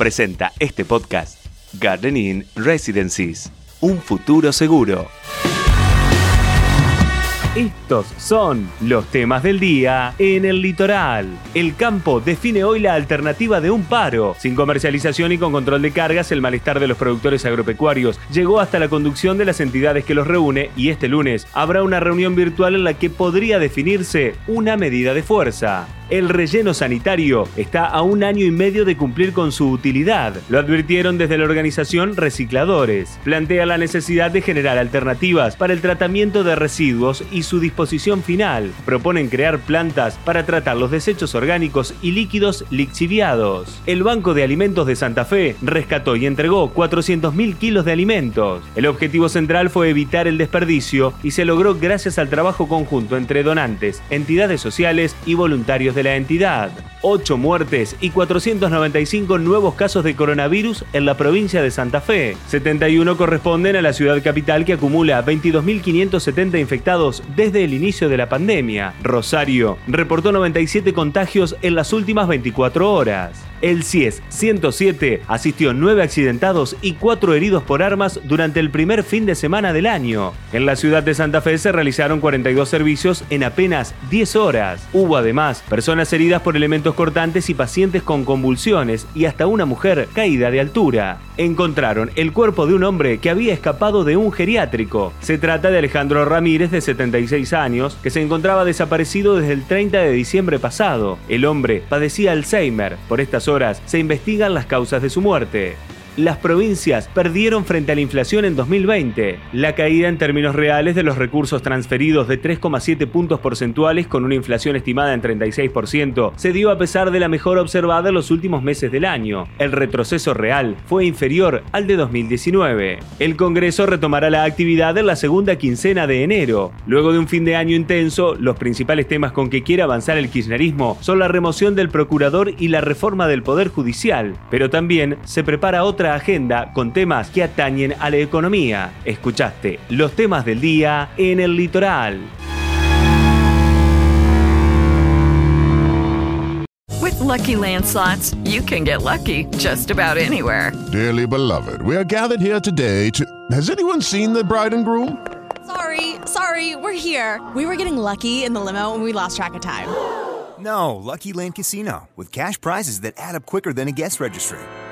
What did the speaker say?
Presenta este podcast Gardening Residencies. Un futuro seguro. Estos son los temas del día en el litoral. El campo define hoy la alternativa de un paro. Sin comercialización y con control de cargas, el malestar de los productores agropecuarios llegó hasta la conducción de las entidades que los reúne y este lunes habrá una reunión virtual en la que podría definirse una medida de fuerza. El relleno sanitario está a un año y medio de cumplir con su utilidad. Lo advirtieron desde la organización Recicladores. Plantea la necesidad de generar alternativas para el tratamiento de residuos y su disposición final. Proponen crear plantas para tratar los desechos orgánicos y líquidos lixiviados. El Banco de Alimentos de Santa Fe rescató y entregó 400.000 kilos de alimentos. El objetivo central fue evitar el desperdicio y se logró gracias al trabajo conjunto entre donantes, entidades sociales y voluntarios de la entidad. 8 muertes y 495 nuevos casos de coronavirus en la provincia de Santa Fe. 71 corresponden a la ciudad capital que acumula 22.570 infectados desde el inicio de la pandemia. Rosario reportó 97 contagios en las últimas 24 horas. El CIES 107 asistió 9 accidentados y 4 heridos por armas durante el primer fin de semana del año. En la ciudad de Santa Fe se realizaron 42 servicios en apenas 10 horas. Hubo además personas heridas por elementos cortantes y pacientes con convulsiones y hasta una mujer caída de altura. Encontraron el cuerpo de un hombre que había escapado de un geriátrico. Se trata de Alejandro Ramírez de 76 años que se encontraba desaparecido desde el 30 de diciembre pasado. El hombre padecía Alzheimer. Por estas se investigan las causas de su muerte. Las provincias perdieron frente a la inflación en 2020. La caída en términos reales de los recursos transferidos de 3,7 puntos porcentuales con una inflación estimada en 36% se dio a pesar de la mejora observada en los últimos meses del año. El retroceso real fue inferior al de 2019. El Congreso retomará la actividad en la segunda quincena de enero. Luego de un fin de año intenso, los principales temas con que quiere avanzar el kirchnerismo son la remoción del procurador y la reforma del Poder Judicial. Pero también se prepara otra agenda con temas que atañen a la economía. Escuchaste los temas del día en el litoral. With Lucky Land slots, you can get lucky just about anywhere. Dearly beloved, we are gathered here today to. Has anyone seen the bride and groom? Sorry, sorry, we're here. We were getting lucky in the limo and we lost track of time. No, Lucky Land Casino, with cash prizes that add up quicker than a guest registry.